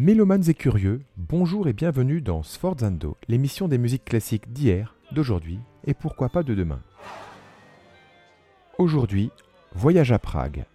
Mélomanes et curieux, bonjour et bienvenue dans Sforzando, l'émission des musiques classiques d'hier, d'aujourd'hui et pourquoi pas de demain. Aujourd'hui, voyage à Prague.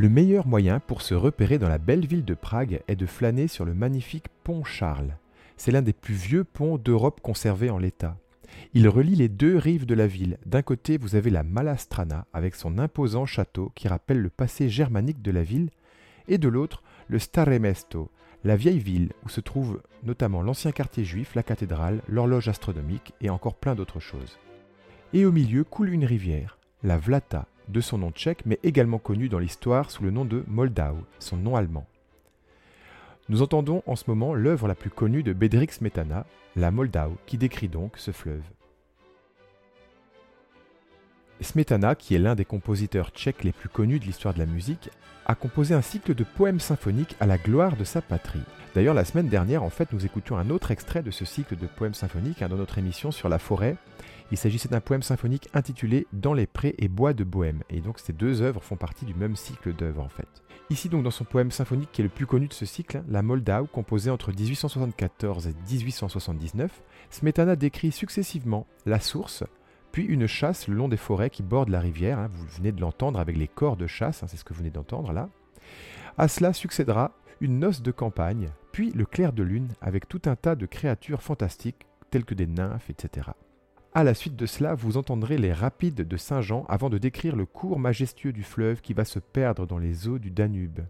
Le meilleur moyen pour se repérer dans la belle ville de Prague est de flâner sur le magnifique pont Charles. C'est l'un des plus vieux ponts d'Europe conservés en l'état. Il relie les deux rives de la ville. D'un côté, vous avez la Malastrana avec son imposant château qui rappelle le passé germanique de la ville, et de l'autre, le Stare Mesto, la vieille ville où se trouve notamment l'ancien quartier juif, la cathédrale, l'horloge astronomique et encore plein d'autres choses. Et au milieu coule une rivière, la Vlata, de son nom tchèque, mais également connu dans l'histoire sous le nom de Moldau, son nom allemand. Nous entendons en ce moment l'œuvre la plus connue de Bedřich Smetana, la Moldau, qui décrit donc ce fleuve. Smetana, qui est l'un des compositeurs tchèques les plus connus de l'histoire de la musique, a composé un cycle de poèmes symphoniques à la gloire de sa patrie. D'ailleurs, la semaine dernière, en fait, nous écoutions un autre extrait de ce cycle de poèmes symphoniques hein, dans notre émission sur la forêt, il s'agissait d'un poème symphonique intitulé Dans les prés et bois de Bohème, et donc ces deux œuvres font partie du même cycle d'œuvres en fait. Ici donc dans son poème symphonique qui est le plus connu de ce cycle, La Moldau, composée entre 1874 et 1879, Smetana décrit successivement la source, puis une chasse le long des forêts qui bordent la rivière, hein, vous venez de l'entendre avec les corps de chasse, hein, c'est ce que vous venez d'entendre là. À cela succédera une noce de campagne, puis le clair de lune avec tout un tas de créatures fantastiques telles que des nymphes, etc. À la suite de cela, vous entendrez les rapides de Saint-Jean avant de décrire le cours majestueux du fleuve qui va se perdre dans les eaux du Danube.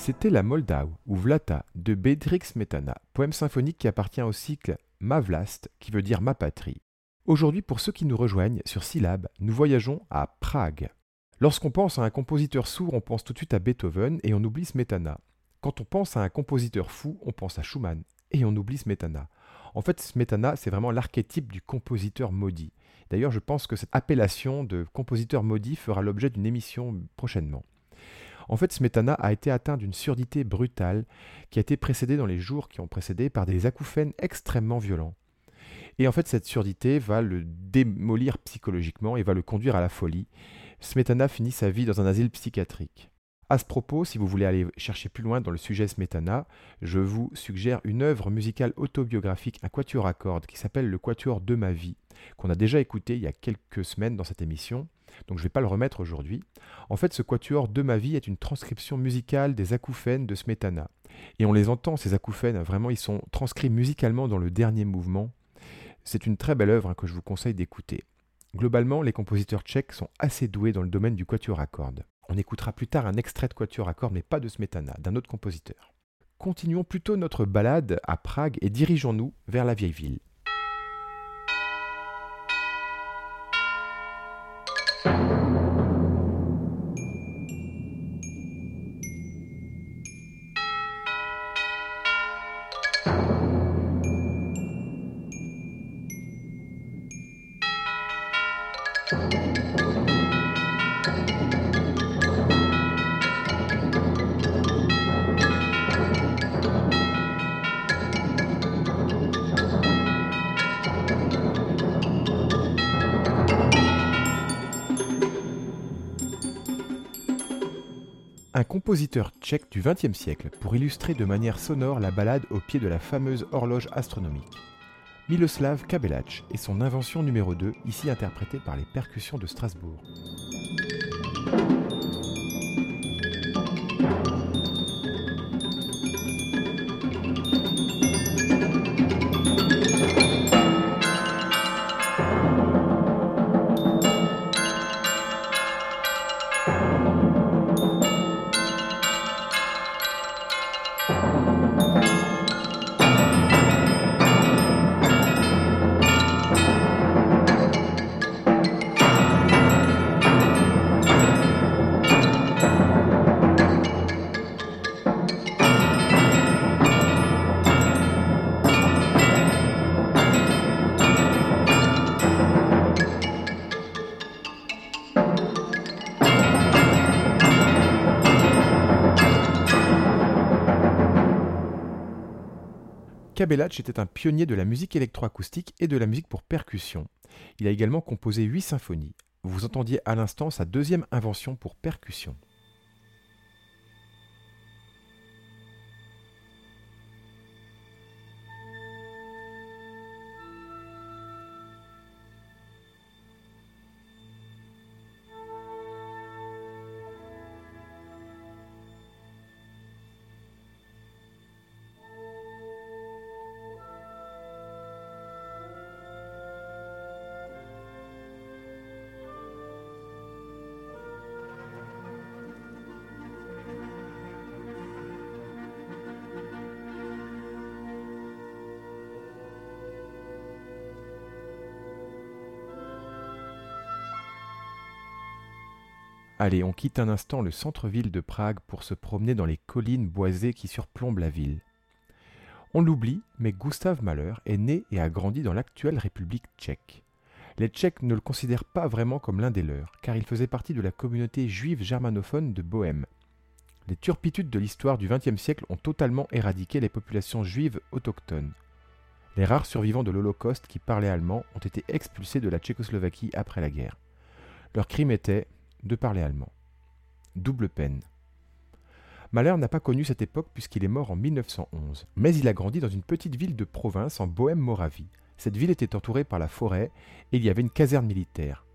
C'était la Moldau ou Vlata de Bedřich Smetana, poème symphonique qui appartient au cycle Ma Vlast, qui veut dire ma patrie. Aujourd'hui, pour ceux qui nous rejoignent sur Syllab, nous voyageons à Prague. Lorsqu'on pense à un compositeur sourd, on pense tout de suite à Beethoven et on oublie Smetana. Quand on pense à un compositeur fou, on pense à Schumann et on oublie Smetana. En fait, Smetana, c'est vraiment l'archétype du compositeur maudit. D'ailleurs, je pense que cette appellation de compositeur maudit fera l'objet d'une émission prochainement. En fait, Smetana a été atteint d'une surdité brutale qui a été précédée dans les jours qui ont précédé par des acouphènes extrêmement violents. Et en fait, cette surdité va le démolir psychologiquement et va le conduire à la folie. Smetana finit sa vie dans un asile psychiatrique. À ce propos, si vous voulez aller chercher plus loin dans le sujet Smetana, je vous suggère une œuvre musicale autobiographique, un quatuor à cordes qui s'appelle Le Quatuor de ma vie, qu'on a déjà écouté il y a quelques semaines dans cette émission donc je ne vais pas le remettre aujourd'hui. En fait, ce quatuor de ma vie est une transcription musicale des acouphènes de Smetana. Et on les entend, ces acouphènes, vraiment, ils sont transcrits musicalement dans le dernier mouvement. C'est une très belle œuvre hein, que je vous conseille d'écouter. Globalement, les compositeurs tchèques sont assez doués dans le domaine du quatuor à cordes. On écoutera plus tard un extrait de quatuor à cordes, mais pas de Smetana, d'un autre compositeur. Continuons plutôt notre balade à Prague et dirigeons-nous vers la vieille ville. Compositeur tchèque du XXe siècle pour illustrer de manière sonore la balade au pied de la fameuse horloge astronomique. Miloslav Kabelach et son invention numéro 2, ici interprétée par les percussions de Strasbourg. Kabelach était un pionnier de la musique électroacoustique et de la musique pour percussion. Il a également composé huit symphonies. Vous entendiez à l'instant sa deuxième invention pour percussion. Allez, on quitte un instant le centre-ville de Prague pour se promener dans les collines boisées qui surplombent la ville. On l'oublie, mais Gustav Mahler est né et a grandi dans l'actuelle République tchèque. Les Tchèques ne le considèrent pas vraiment comme l'un des leurs, car il faisait partie de la communauté juive germanophone de Bohême. Les turpitudes de l'histoire du XXe siècle ont totalement éradiqué les populations juives autochtones. Les rares survivants de l'Holocauste qui parlaient allemand ont été expulsés de la Tchécoslovaquie après la guerre. Leur crime était, de parler allemand. Double peine. Mahler n'a pas connu cette époque puisqu'il est mort en 1911, mais il a grandi dans une petite ville de province en Bohême-Moravie. Cette ville était entourée par la forêt et il y avait une caserne militaire.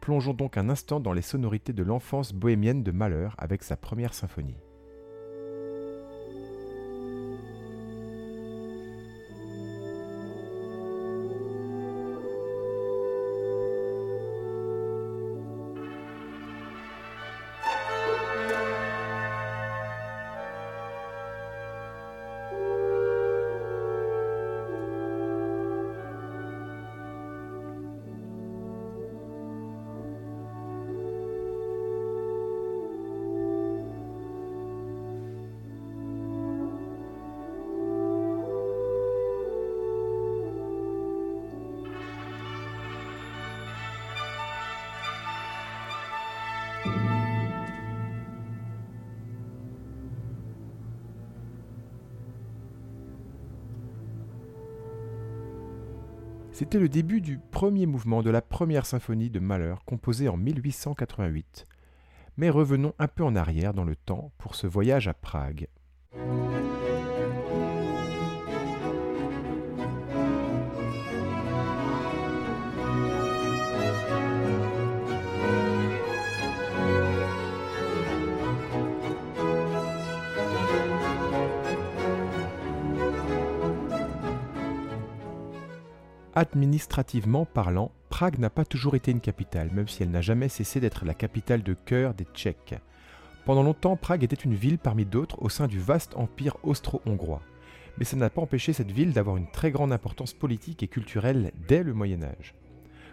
Plongeons donc un instant dans les sonorités de l'enfance bohémienne de Mahler avec sa première symphonie. C'était le début du premier mouvement de la première symphonie de Mahler composée en 1888. Mais revenons un peu en arrière dans le temps pour ce voyage à Prague. Administrativement parlant, Prague n'a pas toujours été une capitale, même si elle n'a jamais cessé d'être la capitale de cœur des Tchèques. Pendant longtemps, Prague était une ville parmi d'autres au sein du vaste empire austro-hongrois. Mais ça n'a pas empêché cette ville d'avoir une très grande importance politique et culturelle dès le Moyen Âge.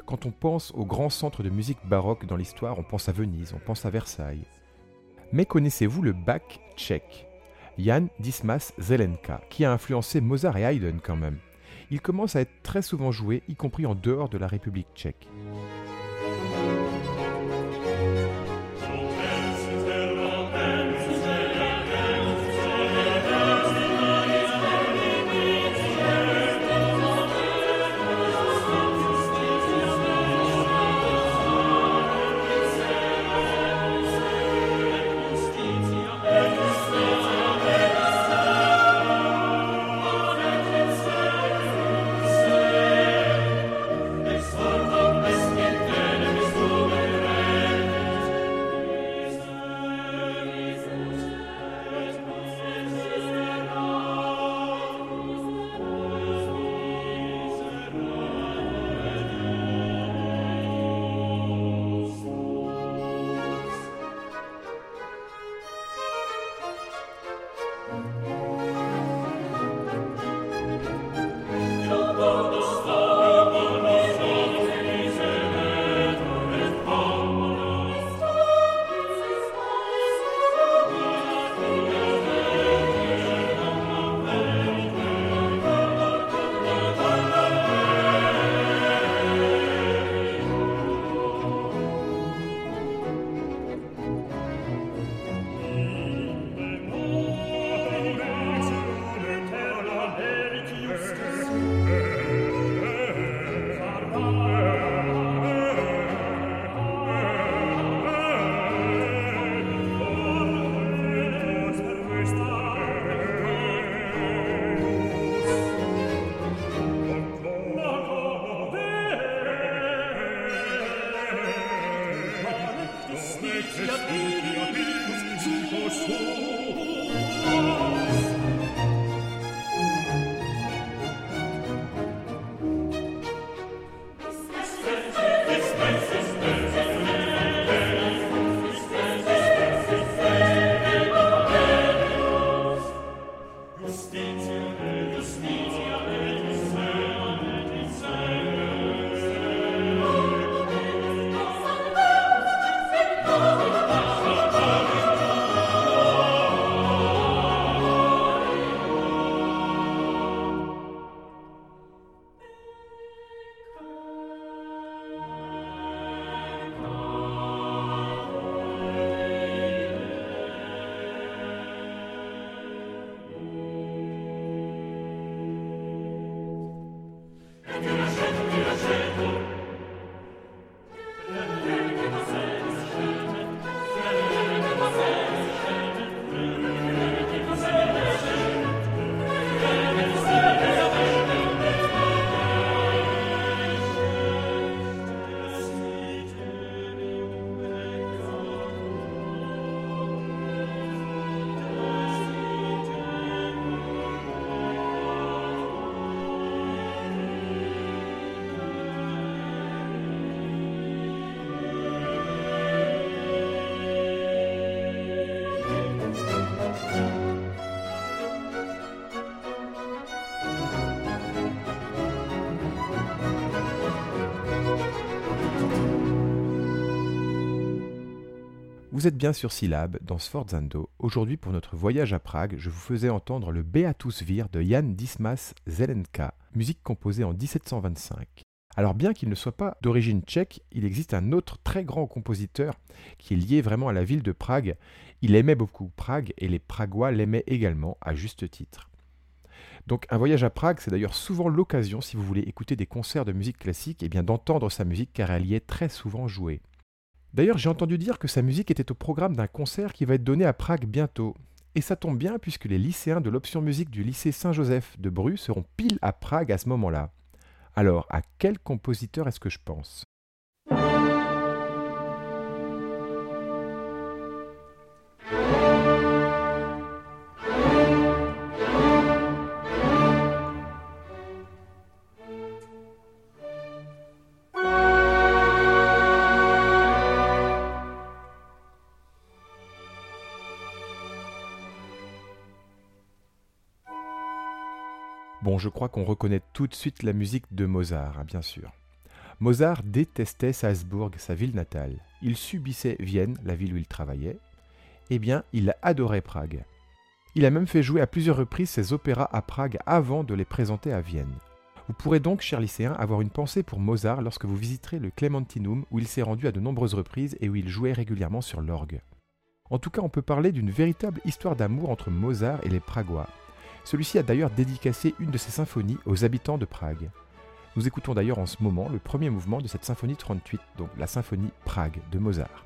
Quand on pense aux grands centres de musique baroque dans l'histoire, on pense à Venise, on pense à Versailles. Mais connaissez-vous le bac tchèque? Jan Dismas Zelenka, qui a influencé Mozart et Haydn quand même il commence à être très souvent joué, y compris en dehors de la République tchèque. Vous êtes bien sur Syllab dans Sforzando. Aujourd'hui, pour notre voyage à Prague, je vous faisais entendre le Beatus Vir de Jan Dismas Zelenka, musique composée en 1725. Alors bien qu'il ne soit pas d'origine tchèque, il existe un autre très grand compositeur qui est lié vraiment à la ville de Prague. Il aimait beaucoup Prague et les Pragois l'aimaient également à juste titre. Donc un voyage à Prague, c'est d'ailleurs souvent l'occasion, si vous voulez écouter des concerts de musique classique, et eh bien d'entendre sa musique car elle y est très souvent jouée. D'ailleurs, j'ai entendu dire que sa musique était au programme d'un concert qui va être donné à Prague bientôt. Et ça tombe bien puisque les lycéens de l'option musique du lycée Saint-Joseph de Bru seront pile à Prague à ce moment-là. Alors, à quel compositeur est-ce que je pense? Bon, je crois qu'on reconnaît tout de suite la musique de Mozart, hein, bien sûr. Mozart détestait Salzbourg, sa ville natale. Il subissait Vienne, la ville où il travaillait. Eh bien, il adorait Prague. Il a même fait jouer à plusieurs reprises ses opéras à Prague avant de les présenter à Vienne. Vous pourrez donc, chers lycéens, avoir une pensée pour Mozart lorsque vous visiterez le Clementinum où il s'est rendu à de nombreuses reprises et où il jouait régulièrement sur l'orgue. En tout cas, on peut parler d'une véritable histoire d'amour entre Mozart et les Pragois, celui-ci a d'ailleurs dédicacé une de ses symphonies aux habitants de Prague. Nous écoutons d'ailleurs en ce moment le premier mouvement de cette symphonie 38, donc la symphonie Prague de Mozart.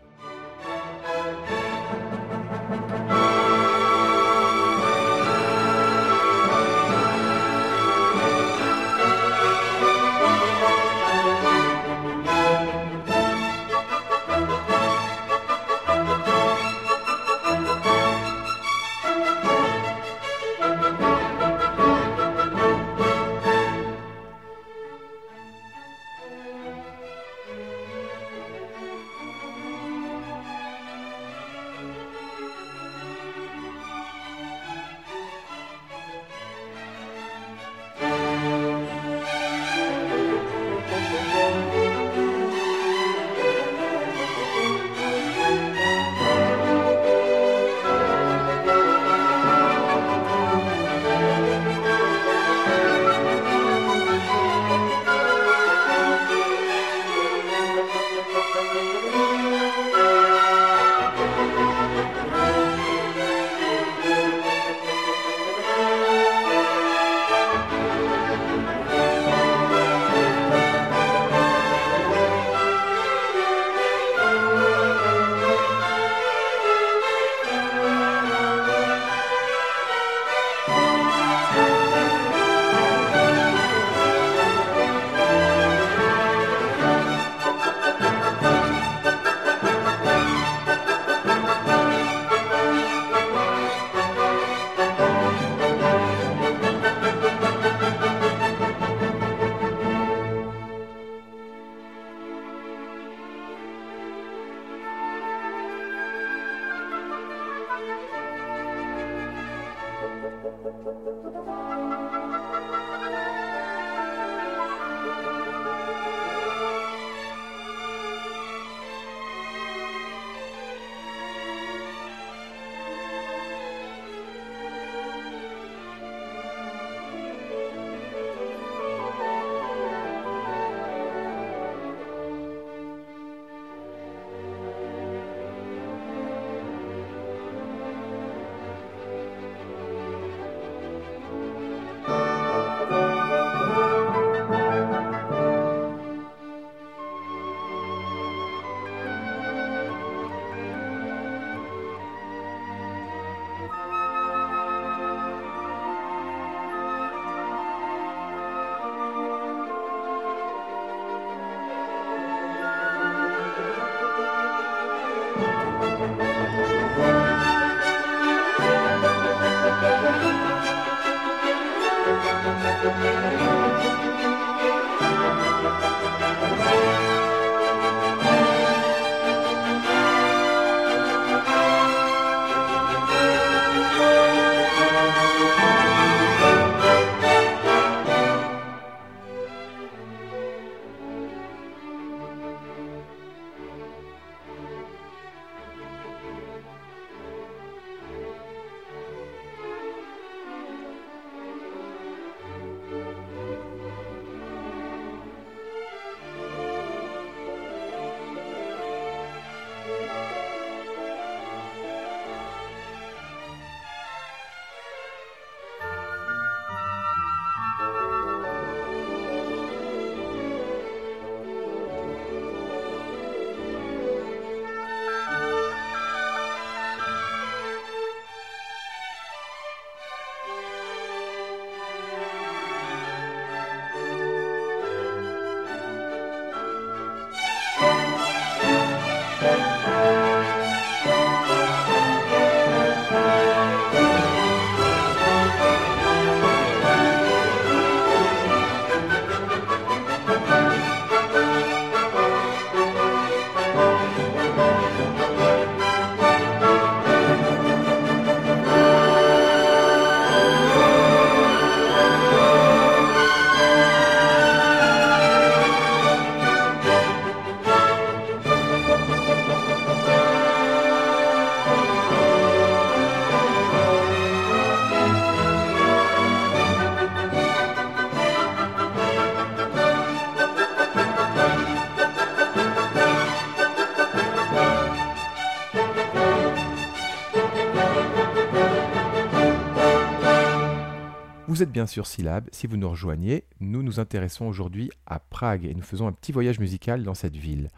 Bien sûr Syllab. Si vous nous rejoignez, nous nous intéressons aujourd'hui à Prague et nous faisons un petit voyage musical dans cette ville.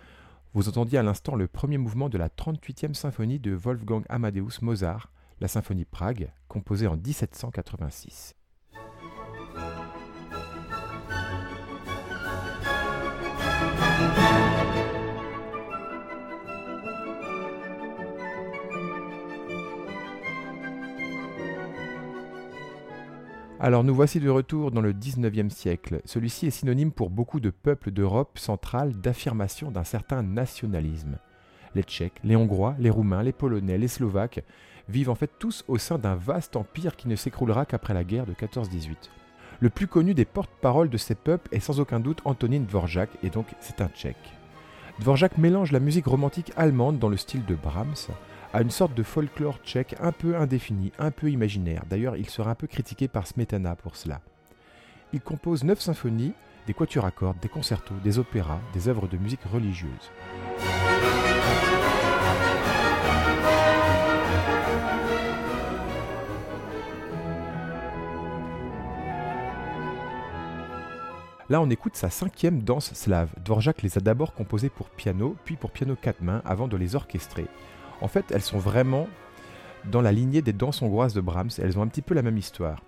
Vous entendiez à l'instant le premier mouvement de la 38e symphonie de Wolfgang Amadeus Mozart, la symphonie Prague, composée en 1786. Alors nous voici de retour dans le 19e siècle. Celui-ci est synonyme pour beaucoup de peuples d'Europe centrale d'affirmation d'un certain nationalisme. Les Tchèques, les Hongrois, les Roumains, les Polonais, les Slovaques vivent en fait tous au sein d'un vaste empire qui ne s'écroulera qu'après la guerre de 14-18. Le plus connu des porte-paroles de ces peuples est sans aucun doute Antonin Dvorak, et donc c'est un Tchèque. Dvorak mélange la musique romantique allemande dans le style de Brahms à une sorte de folklore tchèque un peu indéfini, un peu imaginaire. D'ailleurs, il sera un peu critiqué par Smetana pour cela. Il compose neuf symphonies, des quatuors à cordes, des concertos, des opéras, des œuvres de musique religieuse. Là, on écoute sa cinquième danse slave. Dvorak les a d'abord composées pour piano, puis pour piano quatre mains, avant de les orchestrer. En fait, elles sont vraiment dans la lignée des danses hongroises de Brahms. Elles ont un petit peu la même histoire.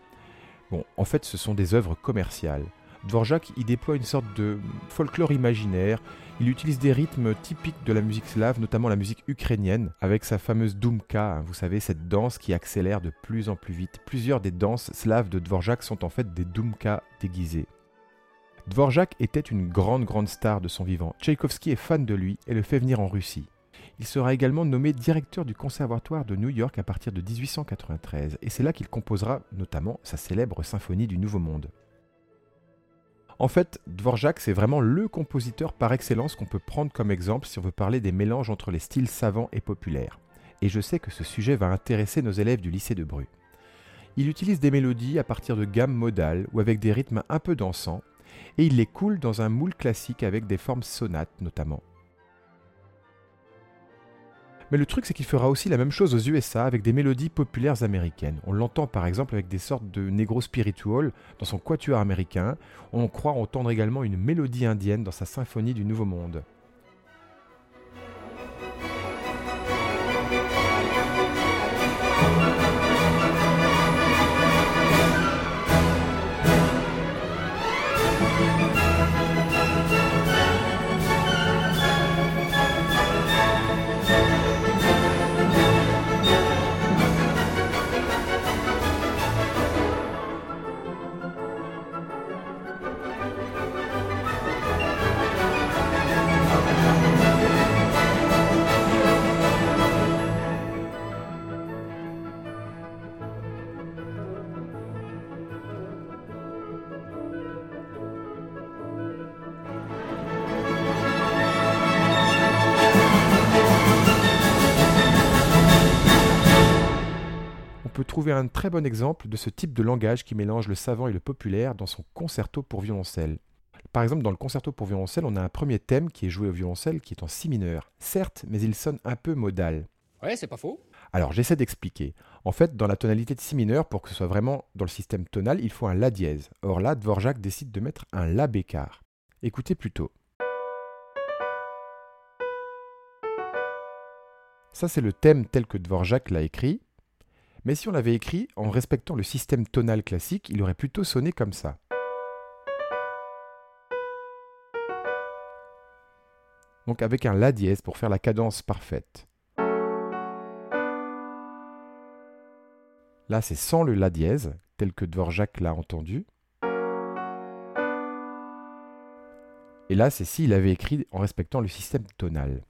Bon, en fait, ce sont des œuvres commerciales. Dvorak y déploie une sorte de folklore imaginaire. Il utilise des rythmes typiques de la musique slave, notamment la musique ukrainienne, avec sa fameuse dumka, hein, vous savez, cette danse qui accélère de plus en plus vite. Plusieurs des danses slaves de Dvorak sont en fait des dumka déguisés. Dvorak était une grande grande star de son vivant. Tchaïkovski est fan de lui et le fait venir en Russie. Il sera également nommé directeur du Conservatoire de New York à partir de 1893, et c'est là qu'il composera notamment sa célèbre symphonie du Nouveau Monde. En fait, Dvorak, c'est vraiment le compositeur par excellence qu'on peut prendre comme exemple si on veut parler des mélanges entre les styles savants et populaires. Et je sais que ce sujet va intéresser nos élèves du lycée de Bru. Il utilise des mélodies à partir de gammes modales ou avec des rythmes un peu dansants, et il les coule dans un moule classique avec des formes sonates notamment. Mais le truc, c'est qu'il fera aussi la même chose aux USA avec des mélodies populaires américaines. On l'entend par exemple avec des sortes de negro spiritual dans son quatuor américain. On croit entendre également une mélodie indienne dans sa symphonie du Nouveau Monde. Un très bon exemple de ce type de langage qui mélange le savant et le populaire dans son concerto pour violoncelle. Par exemple, dans le concerto pour violoncelle, on a un premier thème qui est joué au violoncelle qui est en si mineur. Certes, mais il sonne un peu modal. Ouais, c'est pas faux. Alors, j'essaie d'expliquer. En fait, dans la tonalité de si mineur, pour que ce soit vraiment dans le système tonal, il faut un La dièse. Or là, Dvorak décide de mettre un La bécard. Écoutez plutôt. Ça, c'est le thème tel que Dvorak l'a écrit. Mais si on l'avait écrit en respectant le système tonal classique, il aurait plutôt sonné comme ça. Donc avec un La dièse pour faire la cadence parfaite. Là, c'est sans le La dièse, tel que Dvorak l'a entendu. Et là, c'est s'il avait écrit en respectant le système tonal.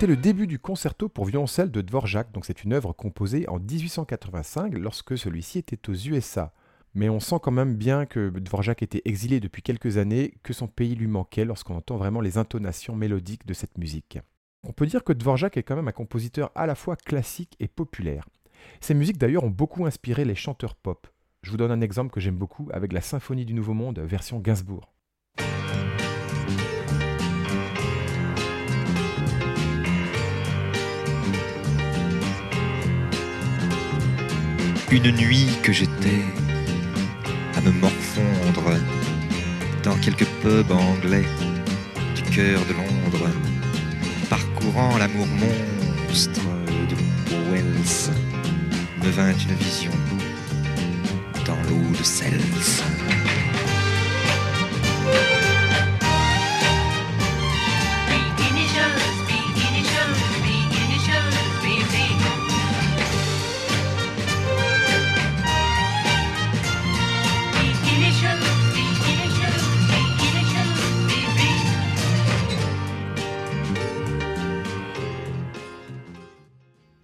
C'était le début du concerto pour violoncelle de Dvorak, donc c'est une œuvre composée en 1885 lorsque celui-ci était aux USA. Mais on sent quand même bien que Dvorak était exilé depuis quelques années, que son pays lui manquait lorsqu'on entend vraiment les intonations mélodiques de cette musique. On peut dire que Dvorak est quand même un compositeur à la fois classique et populaire. Ses musiques d'ailleurs ont beaucoup inspiré les chanteurs pop. Je vous donne un exemple que j'aime beaucoup avec la Symphonie du Nouveau Monde version Gainsbourg. Une nuit que j'étais à me morfondre dans quelques pubs anglais du cœur de Londres, parcourant l'amour monstre de Wells, me vint une vision dans l'eau de Cels.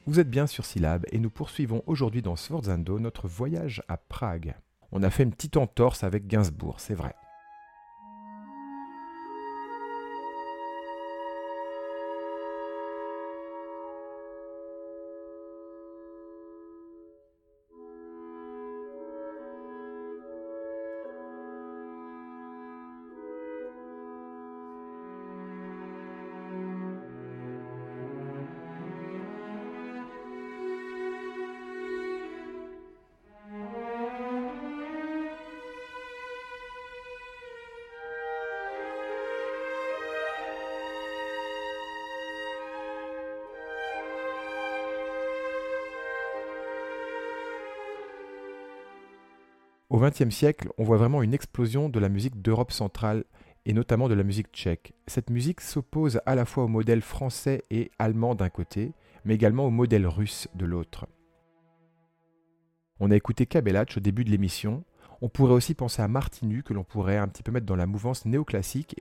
Vous êtes bien sur Syllab et nous poursuivons aujourd'hui dans Sforzando notre voyage à Prague. On a fait une petite entorse avec Gainsbourg, c'est vrai. Au XXe siècle, on voit vraiment une explosion de la musique d'Europe centrale et notamment de la musique tchèque. Cette musique s'oppose à la fois au modèle français et allemand d'un côté, mais également au modèle russe de l'autre. On a écouté Kabelach au début de l'émission. On pourrait aussi penser à Martinu, que l'on pourrait un petit peu mettre dans la mouvance néoclassique.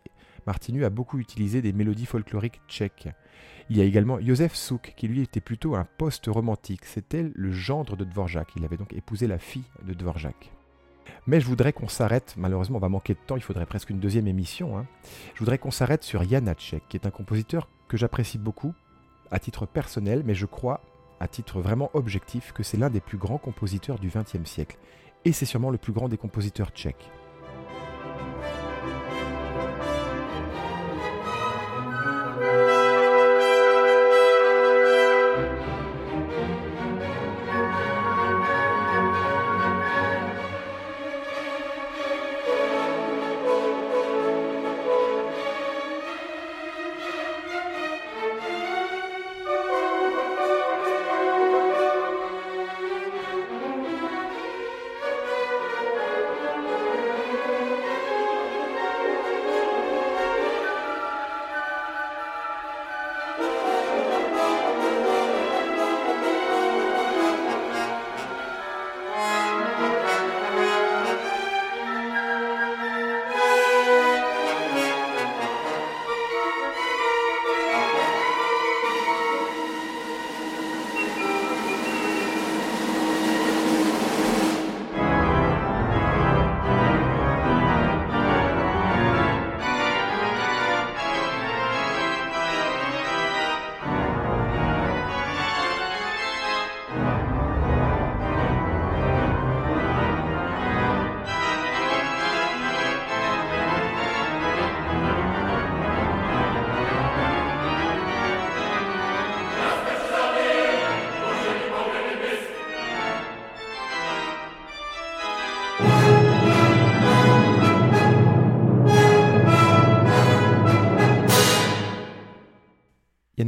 Martinu a beaucoup utilisé des mélodies folkloriques tchèques. Il y a également Josef Souk, qui lui était plutôt un post-romantique. C'était le gendre de Dvorak. Il avait donc épousé la fille de Dvorak. Mais je voudrais qu'on s'arrête, malheureusement on va manquer de temps, il faudrait presque une deuxième émission. Hein. Je voudrais qu'on s'arrête sur Janacek, qui est un compositeur que j'apprécie beaucoup, à titre personnel, mais je crois, à titre vraiment objectif, que c'est l'un des plus grands compositeurs du XXe siècle. Et c'est sûrement le plus grand des compositeurs tchèques.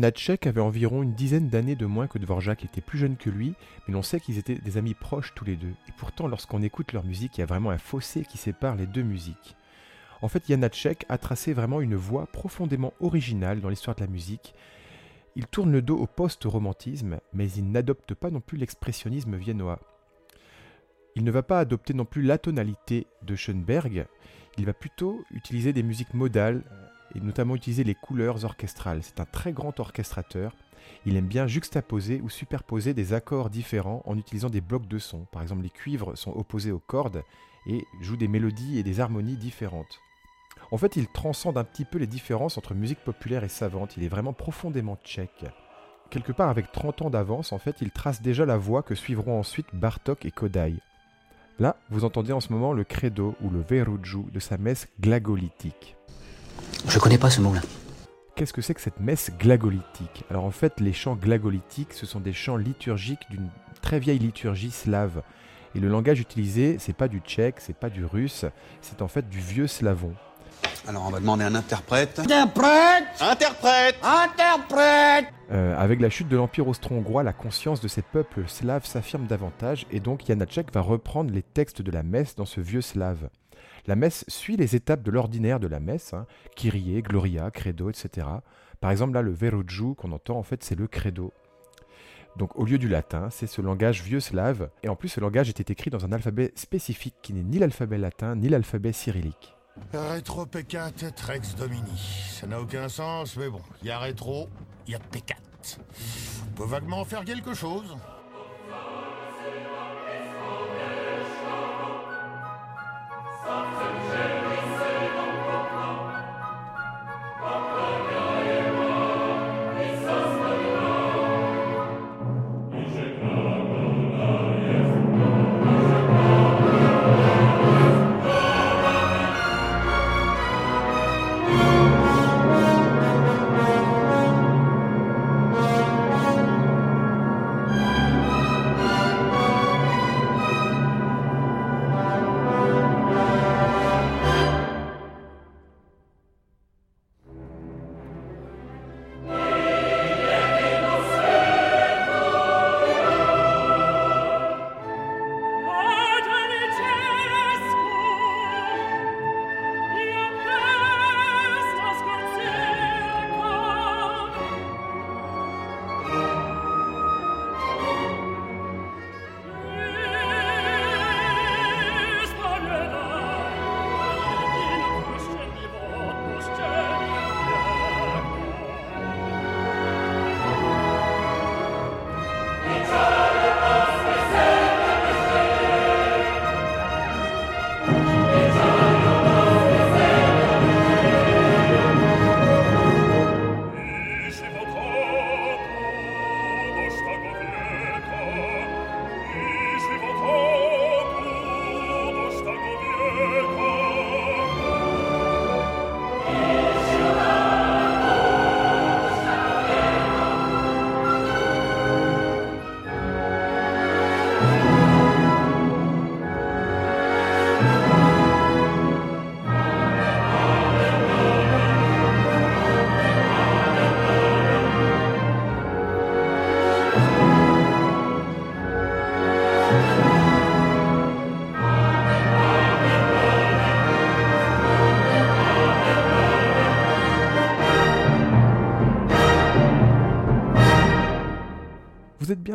Natchek avait environ une dizaine d'années de moins que Dvorak, était plus jeune que lui, mais l'on sait qu'ils étaient des amis proches tous les deux. Et pourtant, lorsqu'on écoute leur musique, il y a vraiment un fossé qui sépare les deux musiques. En fait, Janacek a tracé vraiment une voie profondément originale dans l'histoire de la musique. Il tourne le dos au post-romantisme, mais il n'adopte pas non plus l'expressionnisme viennois. Il ne va pas adopter non plus la tonalité de Schoenberg, il va plutôt utiliser des musiques modales, et notamment utiliser les couleurs orchestrales. C'est un très grand orchestrateur. Il aime bien juxtaposer ou superposer des accords différents en utilisant des blocs de son. Par exemple, les cuivres sont opposés aux cordes et jouent des mélodies et des harmonies différentes. En fait, il transcende un petit peu les différences entre musique populaire et savante. Il est vraiment profondément tchèque. Quelque part avec 30 ans d'avance, en fait, il trace déjà la voie que suivront ensuite Bartok et Kodai. Là, vous entendez en ce moment le credo ou le veruju de sa messe glagolitique. Je connais pas ce mot-là. Qu'est-ce que c'est que cette messe glagolitique? Alors en fait, les chants glagolitiques, ce sont des chants liturgiques d'une très vieille liturgie slave. Et le langage utilisé, c'est pas du tchèque, c'est pas du russe, c'est en fait du vieux slavon. Alors on va demander un interprète. Interprète Interprète Interprète Euh, avec la chute de l'Empire austro-hongrois, la conscience de ces peuples slaves s'affirme davantage et donc Janacek va reprendre les textes de la messe dans ce vieux slave. La messe suit les étapes de l'ordinaire de la messe, hein, Kyrie, Gloria, Credo, etc. Par exemple, là, le Veruju qu'on entend, en fait, c'est le Credo. Donc, au lieu du latin, c'est ce langage vieux slave, et en plus, ce langage était écrit dans un alphabet spécifique qui n'est ni l'alphabet latin ni l'alphabet cyrillique. Rétro P4 Trex Domini. Ça n'a aucun sens, mais bon, il y a rétro, il y a P4. On peut vaguement en faire quelque chose. Vous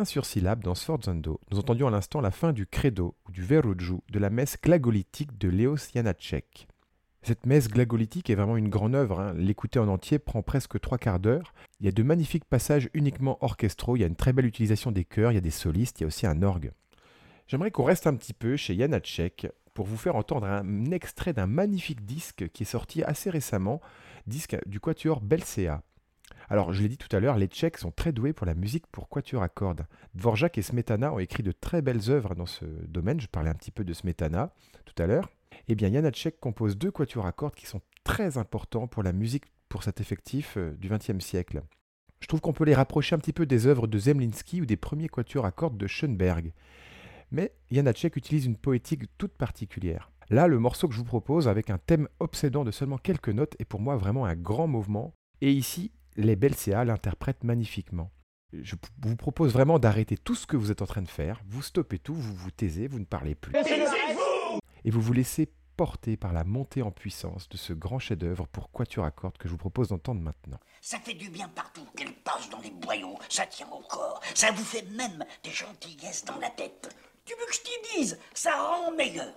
êtes bien sur syllabe dans Sforzando. Nous entendions à l'instant la fin du credo ou du veruju de la messe glagolitique de Léos Janacek. Cette messe glagolitique est vraiment une grande œuvre. hein. L'écouter en entier prend presque trois quarts d'heure. Il y a de magnifiques passages uniquement orchestraux. Il y a une très belle utilisation des chœurs. Il y a des solistes. Il y a aussi un orgue. J'aimerais qu'on reste un petit peu chez Janacek pour vous faire entendre un extrait d'un magnifique disque qui est sorti assez récemment, disque du quatuor Belcea. Alors, je l'ai dit tout à l'heure, les Tchèques sont très doués pour la musique pour quatuor à cordes. Dvorak et Smetana ont écrit de très belles œuvres dans ce domaine. Je parlais un petit peu de Smetana tout à l'heure. Eh bien, Janacek compose deux quatuors à cordes qui sont très importants pour la musique pour cet effectif euh, du XXe siècle. Je trouve qu'on peut les rapprocher un petit peu des œuvres de Zemlinsky ou des premiers quatuors à cordes de Schoenberg. Mais Janacek utilise une poétique toute particulière. Là, le morceau que je vous propose, avec un thème obsédant de seulement quelques notes, est pour moi vraiment un grand mouvement. Et ici, les Belcea l'interprètent magnifiquement. Je vous propose vraiment d'arrêter tout ce que vous êtes en train de faire. Vous stoppez tout, vous vous taisez, vous ne parlez plus. Et vous vous laissez porter par la montée en puissance de ce grand chef-d'œuvre pour quatuor à cordes que je vous propose d'entendre maintenant. Ça fait du bien partout qu'elle passe dans les boyaux, ça tient au corps, ça vous fait même des gentillesses dans la tête. Tu veux que je t'y dise? Ça rend meilleur.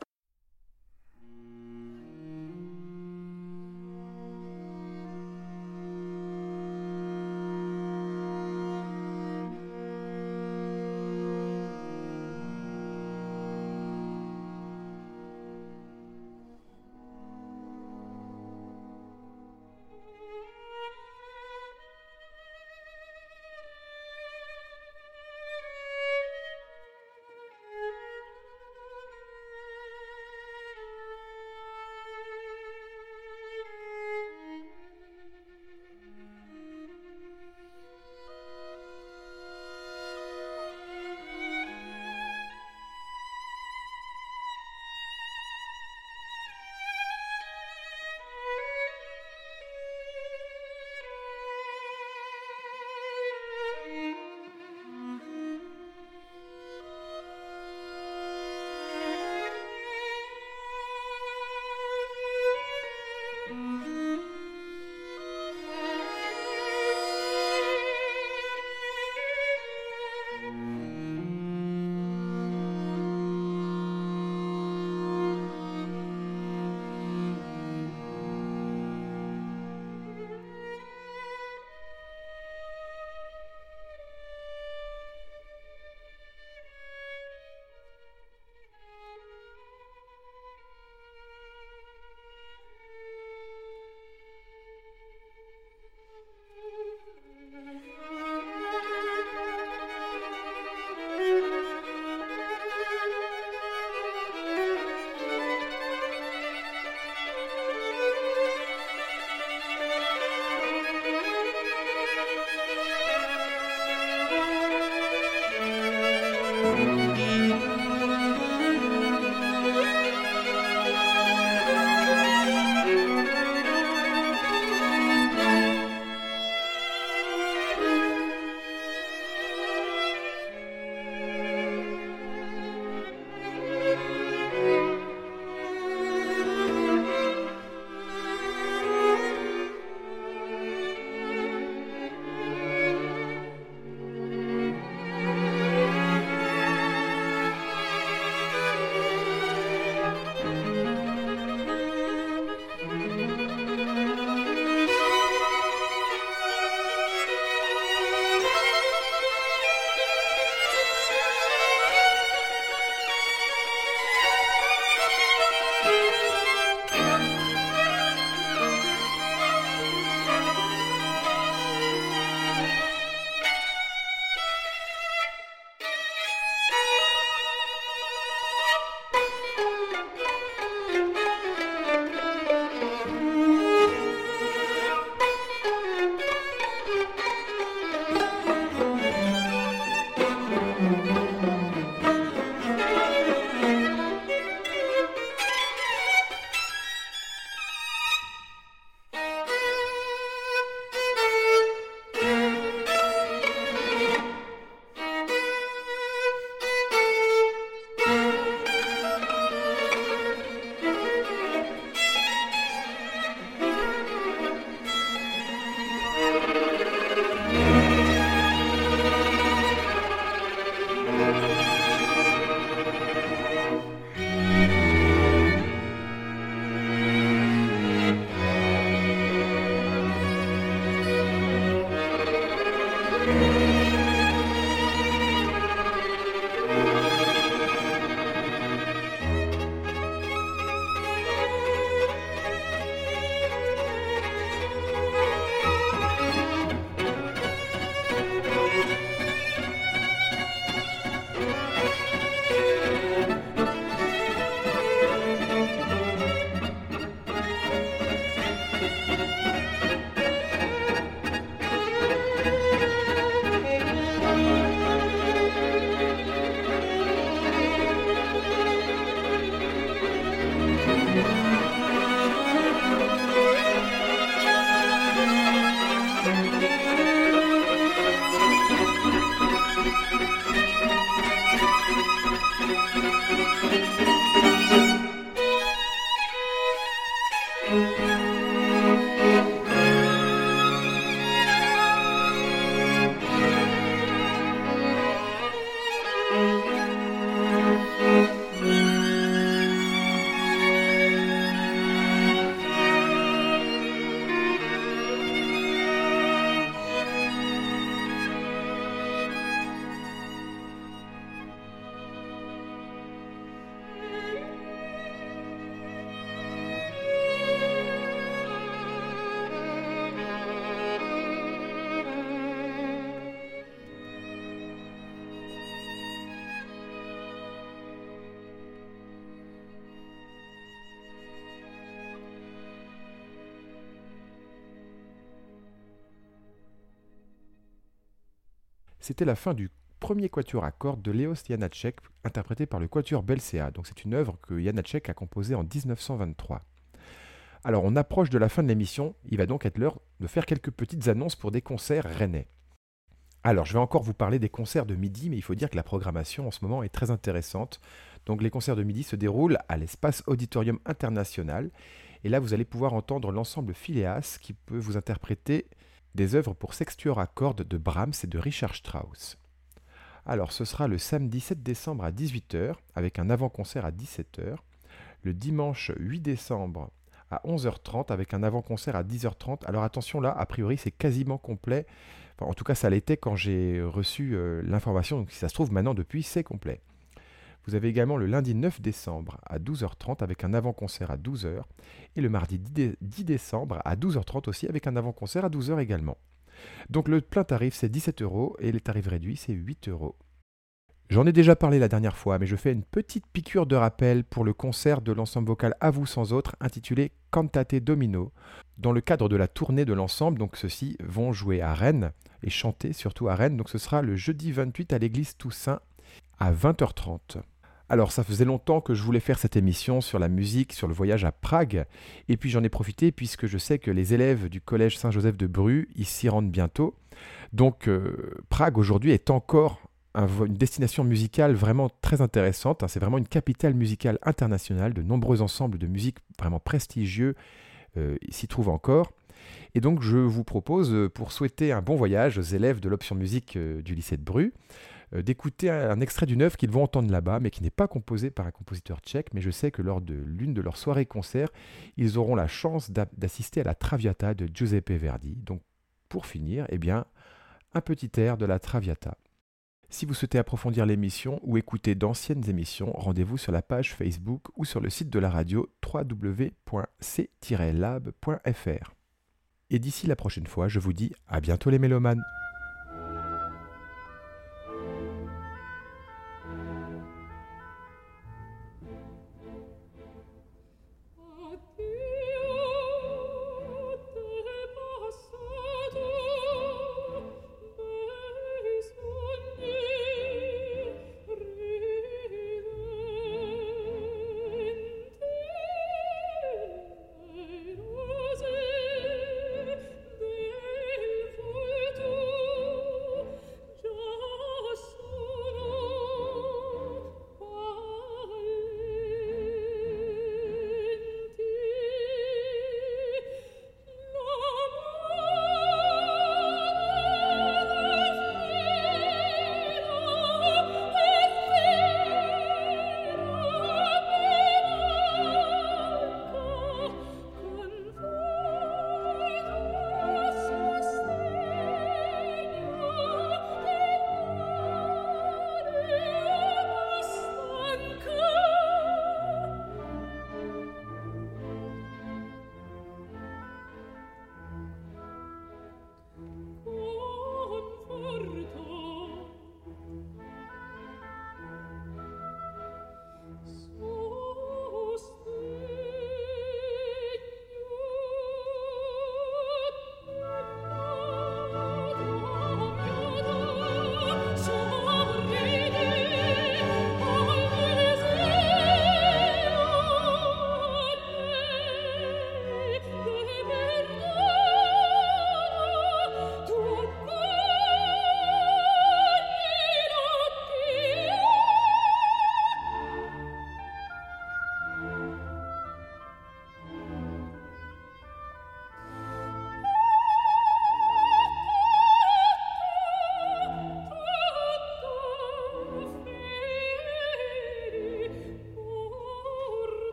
C'était la fin du premier quatuor à cordes de Léos Janacek, interprété par le quatuor Belcea. Donc c'est une œuvre que Janacek a composée en 1923. Alors on approche de la fin de l'émission, il va donc être l'heure de faire quelques petites annonces pour des concerts rennais. Alors je vais encore vous parler des concerts de midi, mais il faut dire que la programmation en ce moment est très intéressante. Donc les concerts de midi se déroulent à l'espace Auditorium International, et là vous allez pouvoir entendre l'ensemble Phileas qui peut vous interpréter des œuvres pour sextuor à cordes de Brahms et de Richard Strauss. Alors ce sera le samedi 7 décembre à 18h avec un avant-concert à 17h, le dimanche 8 décembre à 11h30 avec un avant-concert à 10h30. Alors attention là, a priori c'est quasiment complet. en tout cas ça l'était quand j'ai reçu euh, l'information, donc si ça se trouve maintenant depuis c'est complet. Vous avez également le lundi 9 décembre à 12h30 avec un avant-concert à 12h et le mardi 10 décembre à 12h30 aussi avec un avant-concert à 12h également. Donc le plein tarif c'est 17 euros et les tarifs réduits c'est 8 euros. J'en ai déjà parlé la dernière fois, mais je fais une petite piqûre de rappel pour le concert de l'ensemble vocal À vous sans autre intitulé Cantate Domino. Dans le cadre de la tournée de l'ensemble, donc ceux-ci vont jouer à Rennes et chanter surtout à Rennes. Donc ce sera le jeudi 28 à l'église Toussaint à 20h30. Alors ça faisait longtemps que je voulais faire cette émission sur la musique, sur le voyage à Prague, et puis j'en ai profité puisque je sais que les élèves du collège Saint-Joseph de Bru y s'y rendent bientôt. Donc euh, Prague aujourd'hui est encore une destination musicale vraiment très intéressante. Hein. C'est vraiment une capitale musicale internationale. De nombreux ensembles de musique vraiment prestigieux euh, s'y trouvent encore. Et donc je vous propose, euh, pour souhaiter un bon voyage aux élèves de l'option musique du lycée de Bru, d'écouter un, extrait d'une œuvre qu'ils vont entendre là-bas, mais qui n'est pas composée par un compositeur tchèque. Mais je sais que lors de l'une de leurs soirées-concerts, ils auront la chance d'assister à la Traviata de Giuseppe Verdi. Donc, pour finir, eh bien, un petit air de la Traviata. Si vous souhaitez approfondir l'émission ou écouter d'anciennes émissions, rendez-vous sur la page Facebook ou sur le site de la radio www.c-lab.fr. Et d'ici la prochaine fois, je vous dis à bientôt les mélomanes.